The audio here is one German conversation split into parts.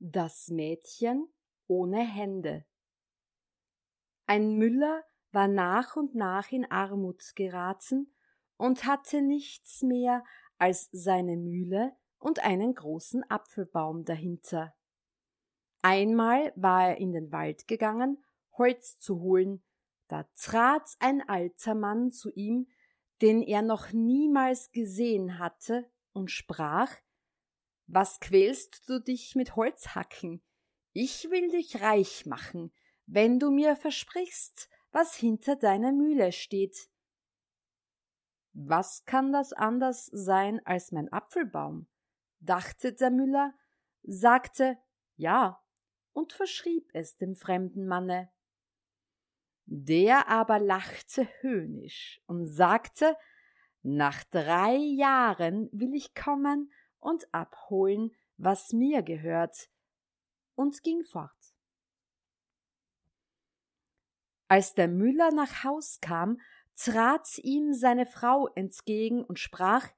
Das Mädchen ohne Hände Ein Müller war nach und nach in Armut geraten und hatte nichts mehr als seine Mühle und einen großen Apfelbaum dahinter. Einmal war er in den Wald gegangen, Holz zu holen, da trat ein alter Mann zu ihm, den er noch niemals gesehen hatte, und sprach Was quälst du dich mit Holzhacken? Ich will dich reich machen, wenn du mir versprichst, was hinter deiner Mühle steht. Was kann das anders sein als mein Apfelbaum? dachte der Müller, sagte Ja und verschrieb es dem fremden Manne. Der aber lachte höhnisch und sagte, nach drei Jahren will ich kommen und abholen, was mir gehört, und ging fort. Als der Müller nach Haus kam, trat ihm seine Frau entgegen und sprach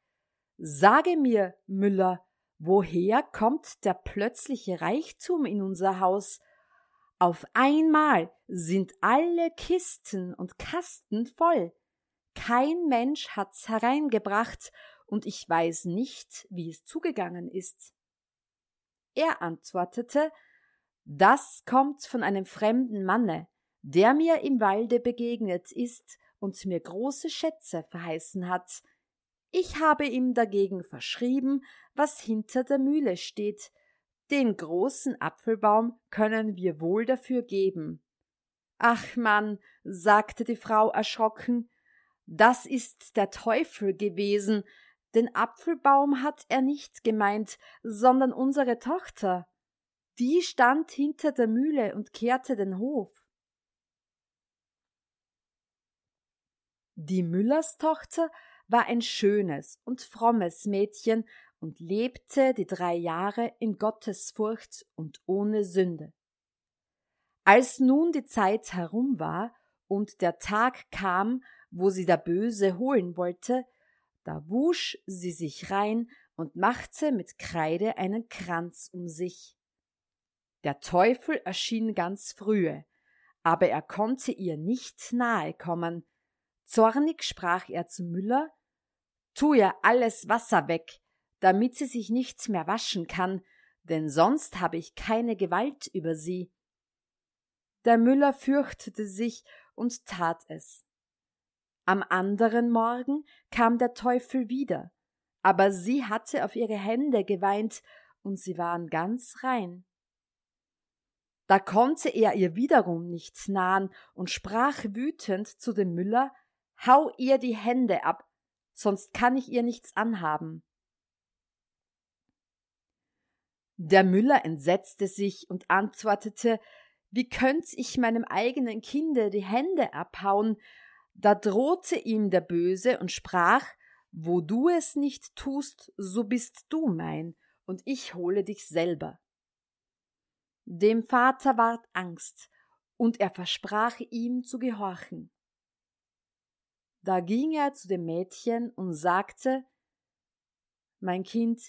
Sage mir, Müller, woher kommt der plötzliche Reichtum in unser Haus auf einmal sind alle Kisten und Kasten voll. Kein Mensch hat's hereingebracht, und ich weiß nicht, wie es zugegangen ist. Er antwortete, das kommt von einem fremden Manne, der mir im Walde begegnet ist und mir große Schätze verheißen hat. Ich habe ihm dagegen verschrieben, was hinter der Mühle steht, den großen Apfelbaum können wir wohl dafür geben. Ach Mann, sagte die Frau erschrocken, das ist der Teufel gewesen, den Apfelbaum hat er nicht gemeint, sondern unsere Tochter. Die stand hinter der Mühle und kehrte den Hof. Die Müllerstochter war ein schönes und frommes Mädchen und lebte die drei Jahre in Gottesfurcht und ohne Sünde. Als nun die Zeit herum war und der Tag kam, wo sie der Böse holen wollte, da wusch sie sich rein und machte mit Kreide einen Kranz um sich. Der Teufel erschien ganz frühe, aber er konnte ihr nicht nahe kommen. Zornig sprach er zu Müller, Tu ihr alles Wasser weg, damit sie sich nicht mehr waschen kann, denn sonst habe ich keine Gewalt über sie. Der Müller fürchtete sich und tat es. Am anderen Morgen kam der Teufel wieder, aber sie hatte auf ihre Hände geweint, und sie waren ganz rein. Da konnte er ihr wiederum nicht nahen und sprach wütend zu dem Müller Hau ihr die Hände ab, sonst kann ich ihr nichts anhaben. Der Müller entsetzte sich und antwortete Wie könnt ich meinem eigenen Kinde die Hände abhauen? Da drohte ihm der Böse und sprach Wo du es nicht tust, so bist du mein, und ich hole dich selber. Dem Vater ward Angst, und er versprach ihm zu gehorchen. Da ging er zu dem Mädchen und sagte Mein Kind,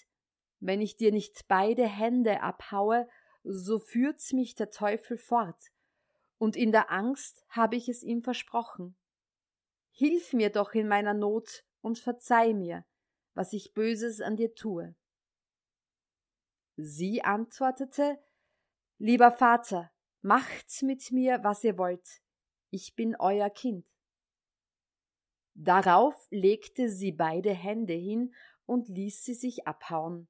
wenn ich dir nicht beide Hände abhaue, so führt mich der Teufel fort, und in der Angst habe ich es ihm versprochen. Hilf mir doch in meiner Not und verzeih mir, was ich Böses an dir tue. Sie antwortete Lieber Vater, macht mit mir, was ihr wollt, ich bin euer Kind. Darauf legte sie beide Hände hin und ließ sie sich abhauen.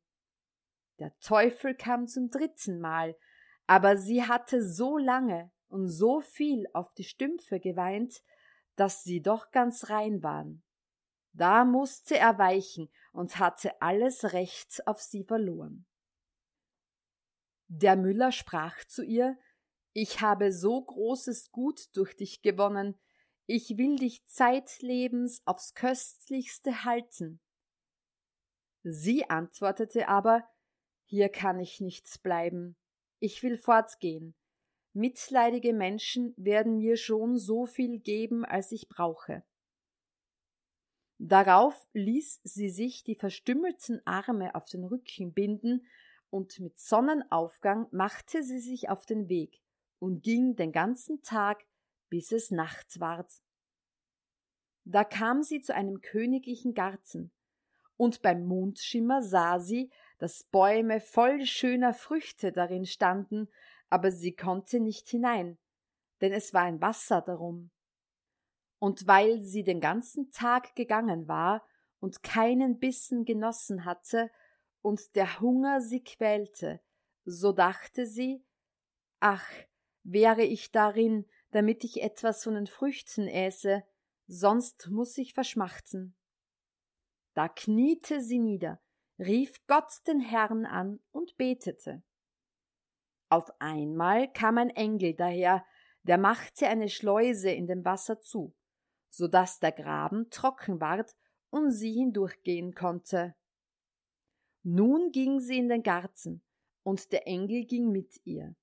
Der Teufel kam zum dritten Mal, aber sie hatte so lange und so viel auf die Stümpfe geweint, dass sie doch ganz rein waren. Da musste er weichen und hatte alles Recht auf sie verloren. Der Müller sprach zu ihr Ich habe so großes Gut durch dich gewonnen, ich will dich zeitlebens aufs köstlichste halten. Sie antwortete aber Hier kann ich nichts bleiben, ich will fortgehen. Mitleidige Menschen werden mir schon so viel geben, als ich brauche. Darauf ließ sie sich die verstümmelten Arme auf den Rücken binden, und mit Sonnenaufgang machte sie sich auf den Weg und ging den ganzen Tag, bis es Nacht ward. Da kam sie zu einem königlichen Garten, und beim Mondschimmer sah sie, dass Bäume voll schöner Früchte darin standen, aber sie konnte nicht hinein, denn es war ein Wasser darum und weil sie den ganzen Tag gegangen war und keinen Bissen genossen hatte und der Hunger sie quälte, so dachte sie, ach, wäre ich darin, damit ich etwas von den Früchten äße, sonst muss ich verschmachten. Da kniete sie nieder, rief Gott den Herrn an und betete. Auf einmal kam ein Engel daher, der machte eine Schleuse in dem Wasser zu so dass der Graben trocken ward und sie hindurchgehen konnte. Nun ging sie in den Garten, und der Engel ging mit ihr.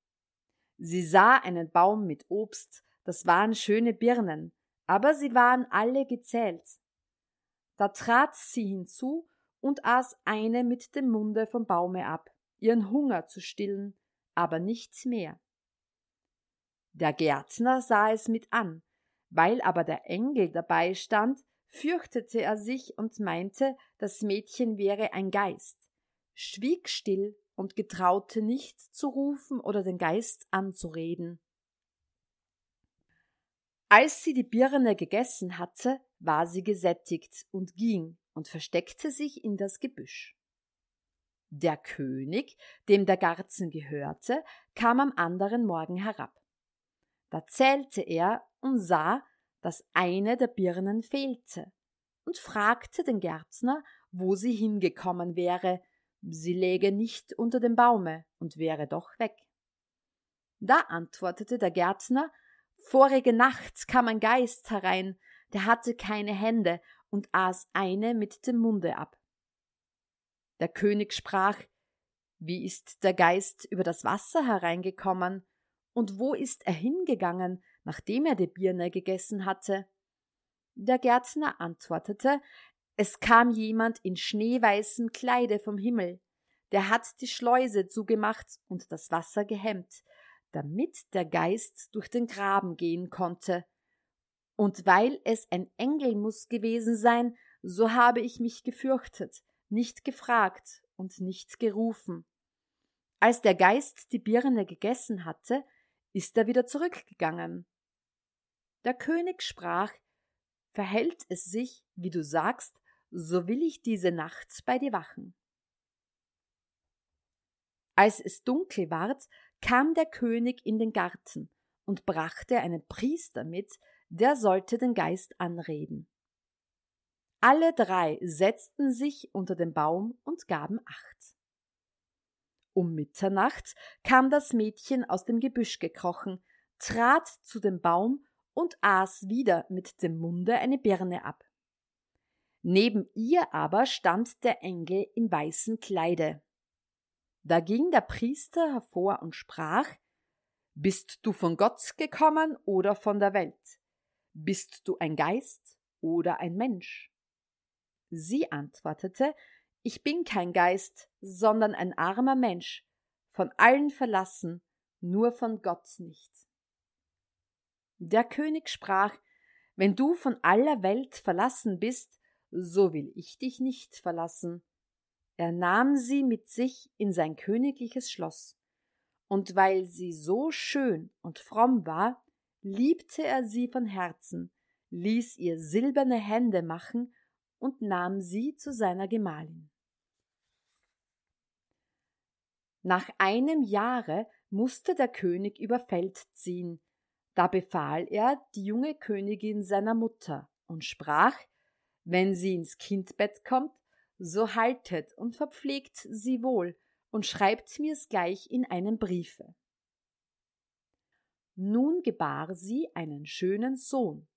Sie sah einen Baum mit Obst, das waren schöne Birnen, aber sie waren alle gezählt. Da trat sie hinzu und aß eine mit dem Munde vom Baume ab, ihren Hunger zu stillen, aber nichts mehr. Der Gärtner sah es mit an, weil aber der Engel dabei stand, fürchtete er sich und meinte, das Mädchen wäre ein Geist, schwieg still und getraute nicht zu rufen oder den Geist anzureden. Als sie die Birne gegessen hatte, war sie gesättigt und ging und versteckte sich in das Gebüsch. Der König, dem der Garten gehörte, kam am anderen Morgen herab. Da zählte er und sah, dass eine der Birnen fehlte, und fragte den Gärtner, wo sie hingekommen wäre, sie läge nicht unter dem Baume und wäre doch weg. Da antwortete der Gärtner Vorige Nacht kam ein Geist herein, der hatte keine Hände und aß eine mit dem Munde ab. Der König sprach Wie ist der Geist über das Wasser hereingekommen, und wo ist er hingegangen, nachdem er die Birne gegessen hatte. Der Gärtner antwortete, es kam jemand in schneeweißem Kleide vom Himmel, der hat die Schleuse zugemacht und das Wasser gehemmt, damit der Geist durch den Graben gehen konnte. Und weil es ein Engel muss gewesen sein, so habe ich mich gefürchtet, nicht gefragt und nicht gerufen. Als der Geist die Birne gegessen hatte, ist er wieder zurückgegangen. Der König sprach Verhält es sich, wie du sagst, so will ich diese Nacht bei dir wachen. Als es dunkel ward, kam der König in den Garten und brachte einen Priester mit, der sollte den Geist anreden. Alle drei setzten sich unter den Baum und gaben Acht. Um Mitternacht kam das Mädchen aus dem Gebüsch gekrochen, trat zu dem Baum und aß wieder mit dem Munde eine Birne ab. Neben ihr aber stand der Engel im weißen Kleide. Da ging der Priester hervor und sprach Bist du von Gott gekommen oder von der Welt? Bist du ein Geist oder ein Mensch? Sie antwortete Ich bin kein Geist, sondern ein armer Mensch, von allen verlassen, nur von Gott nicht. Der König sprach Wenn du von aller Welt verlassen bist, so will ich dich nicht verlassen. Er nahm sie mit sich in sein königliches Schloss, und weil sie so schön und fromm war, liebte er sie von Herzen, ließ ihr silberne Hände machen und nahm sie zu seiner Gemahlin. Nach einem Jahre musste der König über Feld ziehen, da befahl er die junge Königin seiner Mutter und sprach, wenn sie ins Kindbett kommt, so haltet und verpflegt sie wohl und schreibt mir's gleich in einem Briefe. Nun gebar sie einen schönen Sohn.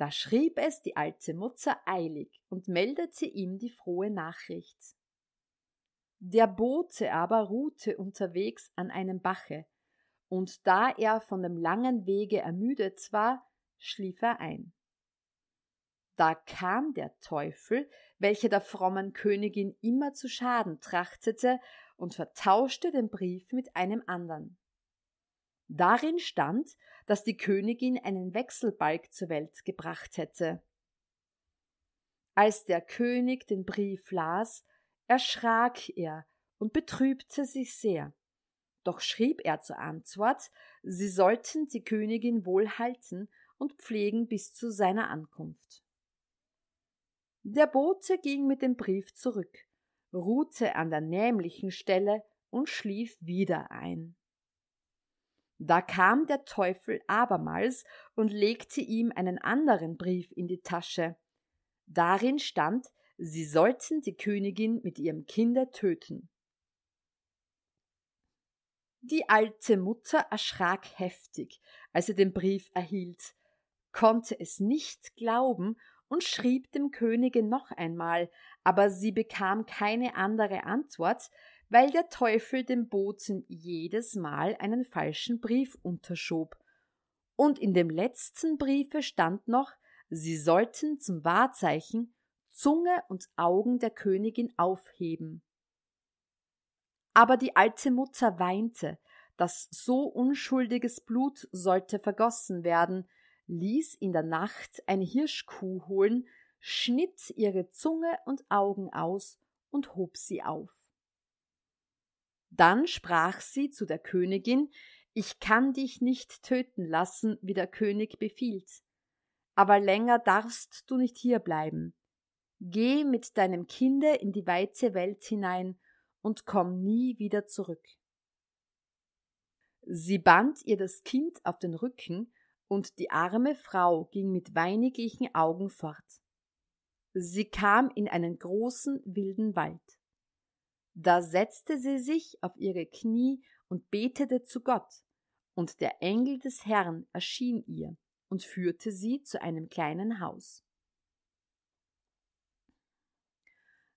Da schrieb es die alte Mutter eilig und meldete ihm die frohe Nachricht. Der Bote aber ruhte unterwegs an einem Bache, und da er von dem langen Wege ermüdet war, schlief er ein. Da kam der Teufel, welcher der frommen Königin immer zu schaden trachtete, und vertauschte den Brief mit einem andern. Darin stand, dass die Königin einen Wechselbalg zur Welt gebracht hätte. Als der König den Brief las, erschrak er und betrübte sich sehr. Doch schrieb er zur Antwort, sie sollten die Königin wohl halten und pflegen bis zu seiner Ankunft. Der Bote ging mit dem Brief zurück, ruhte an der nämlichen Stelle und schlief wieder ein. Da kam der Teufel abermals und legte ihm einen anderen Brief in die Tasche. Darin stand, sie sollten die Königin mit ihrem Kinde töten. Die alte Mutter erschrak heftig, als sie den Brief erhielt, konnte es nicht glauben und schrieb dem Könige noch einmal, aber sie bekam keine andere Antwort, weil der Teufel dem Boten jedes Mal einen falschen Brief unterschob. Und in dem letzten Briefe stand noch, sie sollten zum Wahrzeichen Zunge und Augen der Königin aufheben. Aber die alte Mutter weinte, dass so unschuldiges Blut sollte vergossen werden, ließ in der Nacht eine Hirschkuh holen, schnitt ihre Zunge und Augen aus und hob sie auf. Dann sprach sie zu der Königin, ich kann dich nicht töten lassen, wie der König befiehlt, aber länger darfst du nicht hier bleiben. Geh mit deinem Kinde in die weite Welt hinein und komm nie wieder zurück. Sie band ihr das Kind auf den Rücken, und die arme Frau ging mit weiniglichen Augen fort. Sie kam in einen großen wilden Wald. Da setzte sie sich auf ihre Knie und betete zu Gott, und der Engel des Herrn erschien ihr und führte sie zu einem kleinen Haus.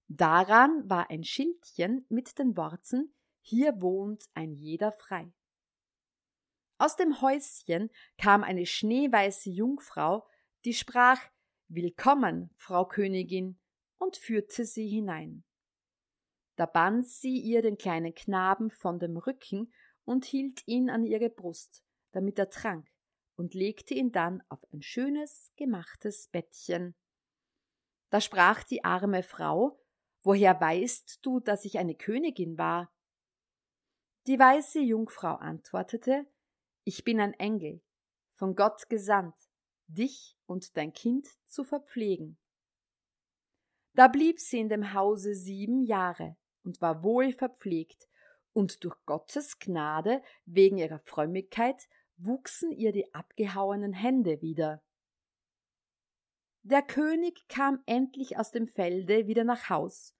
Daran war ein Schildchen mit den Worten Hier wohnt ein jeder frei. Aus dem Häuschen kam eine schneeweiße Jungfrau, die sprach Willkommen, Frau Königin, und führte sie hinein. Da band sie ihr den kleinen Knaben von dem Rücken und hielt ihn an ihre Brust, damit er trank, und legte ihn dann auf ein schönes, gemachtes Bettchen. Da sprach die arme Frau, Woher weißt du, dass ich eine Königin war? Die weiße Jungfrau antwortete, Ich bin ein Engel, von Gott gesandt, dich und dein Kind zu verpflegen. Da blieb sie in dem Hause sieben Jahre und war wohl verpflegt, und durch Gottes Gnade wegen ihrer Frömmigkeit wuchsen ihr die abgehauenen Hände wieder. Der König kam endlich aus dem Felde wieder nach Haus,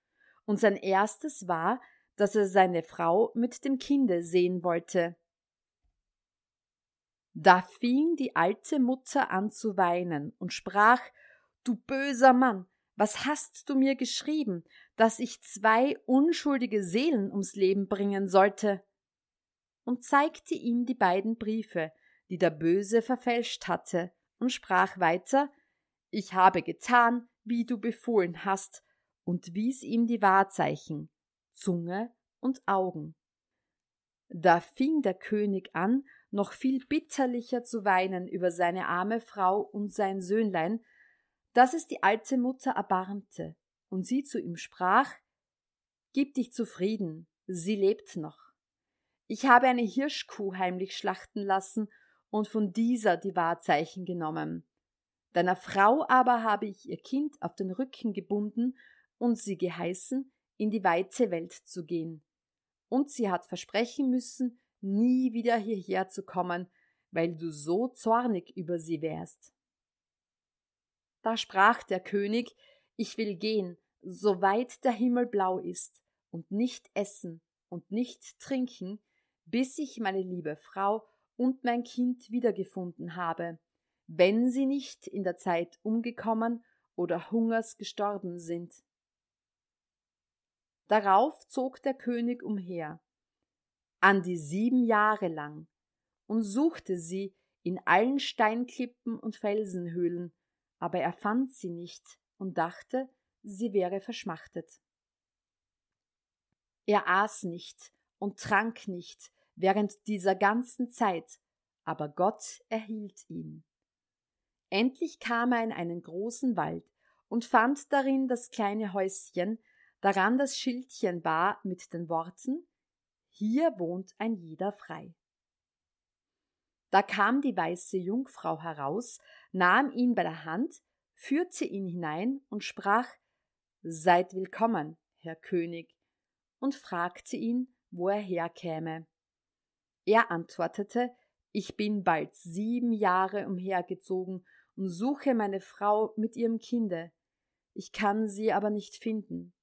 und sein erstes war, dass er seine Frau mit dem Kinde sehen wollte. Da fing die alte Mutter an zu weinen und sprach Du böser Mann, was hast du mir geschrieben, dass ich zwei unschuldige Seelen ums Leben bringen sollte? Und zeigte ihm die beiden Briefe, die der Böse verfälscht hatte, und sprach weiter Ich habe getan, wie du befohlen hast, und wies ihm die Wahrzeichen Zunge und Augen. Da fing der König an, noch viel bitterlicher zu weinen über seine arme Frau und sein Söhnlein, dass es die alte Mutter erbarmte und sie zu ihm sprach Gib dich zufrieden, sie lebt noch. Ich habe eine Hirschkuh heimlich schlachten lassen und von dieser die Wahrzeichen genommen. Deiner Frau aber habe ich ihr Kind auf den Rücken gebunden und sie geheißen, in die weite Welt zu gehen. Und sie hat versprechen müssen, nie wieder hierher zu kommen, weil du so zornig über sie wärst. Da sprach der König, ich will gehen, so weit der Himmel blau ist, und nicht essen und nicht trinken, bis ich meine liebe Frau und mein Kind wiedergefunden habe, wenn sie nicht in der Zeit umgekommen oder Hungers gestorben sind. Darauf zog der König umher, an die sieben Jahre lang, und suchte sie in allen Steinklippen und Felsenhöhlen, aber er fand sie nicht und dachte, sie wäre verschmachtet. Er aß nicht und trank nicht während dieser ganzen Zeit, aber Gott erhielt ihn. Endlich kam er in einen großen Wald und fand darin das kleine Häuschen, daran das Schildchen war mit den Worten Hier wohnt ein jeder frei. Da kam die weiße Jungfrau heraus, nahm ihn bei der Hand, führte ihn hinein und sprach Seid willkommen, Herr König, und fragte ihn, wo er herkäme. Er antwortete Ich bin bald sieben Jahre umhergezogen und suche meine Frau mit ihrem Kinde. Ich kann sie aber nicht finden.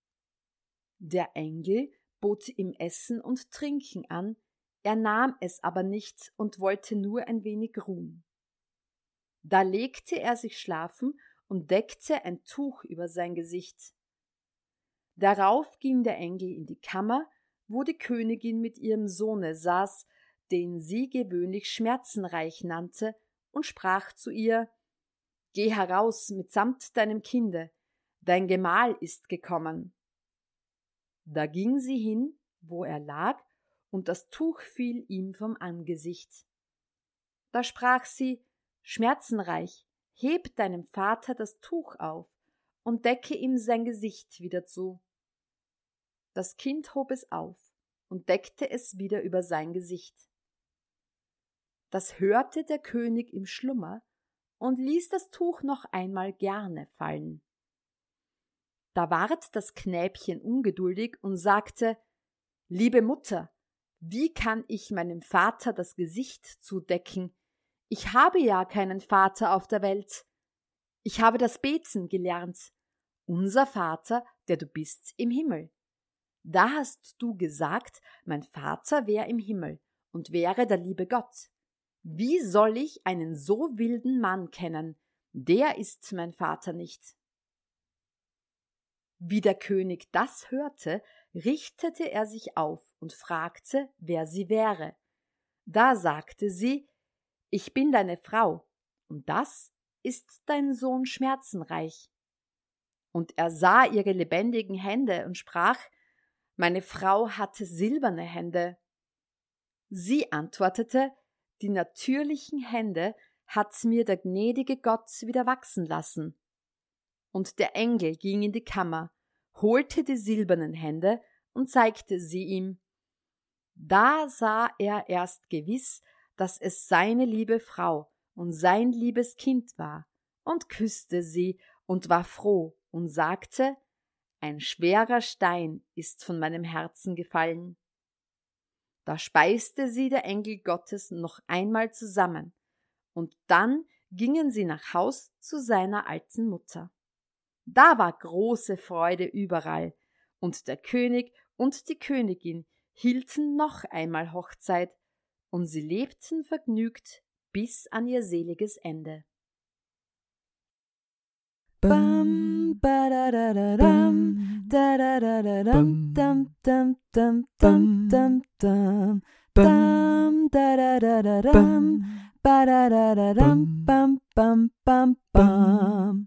Der Engel bot ihm Essen und Trinken an, er nahm es aber nicht und wollte nur ein wenig ruhen. Da legte er sich schlafen und deckte ein Tuch über sein Gesicht. Darauf ging der Engel in die Kammer, wo die Königin mit ihrem Sohne saß, den sie gewöhnlich schmerzenreich nannte, und sprach zu ihr Geh heraus mitsamt deinem Kinde, dein Gemahl ist gekommen. Da ging sie hin, wo er lag, und das Tuch fiel ihm vom Angesicht. Da sprach sie, schmerzenreich, heb deinem Vater das Tuch auf und decke ihm sein Gesicht wieder zu. Das Kind hob es auf und deckte es wieder über sein Gesicht. Das hörte der König im Schlummer und ließ das Tuch noch einmal gerne fallen. Da ward das Knäbchen ungeduldig und sagte Liebe Mutter, wie kann ich meinem Vater das Gesicht zudecken? Ich habe ja keinen Vater auf der Welt. Ich habe das Beten gelernt. Unser Vater, der du bist im Himmel. Da hast du gesagt, mein Vater wäre im Himmel und wäre der liebe Gott. Wie soll ich einen so wilden Mann kennen? Der ist mein Vater nicht. Wie der König das hörte, richtete er sich auf und fragte, wer sie wäre. Da sagte sie, ich bin deine Frau, und das ist dein Sohn Schmerzenreich. Und er sah ihre lebendigen Hände und sprach, meine Frau hatte silberne Hände. Sie antwortete, die natürlichen Hände hat mir der gnädige Gott wieder wachsen lassen. Und der Engel ging in die Kammer, holte die silbernen Hände und zeigte sie ihm. Da sah er erst gewiss, dass es seine liebe Frau und sein liebes Kind war, und küsste sie und war froh und sagte, ein schwerer Stein ist von meinem Herzen gefallen. Da speiste sie der Engel Gottes noch einmal zusammen, und dann gingen sie nach Haus zu seiner alten Mutter. Da war große Freude überall, und der König und die Königin hielten noch einmal Hochzeit, und sie lebten vergnügt bis an ihr seliges Ende. Bam, ba da da da dam, da da da da dam, dam dam dam dam dam dam, dam da da da da dam, ba da da da dam, bam bam bam bam.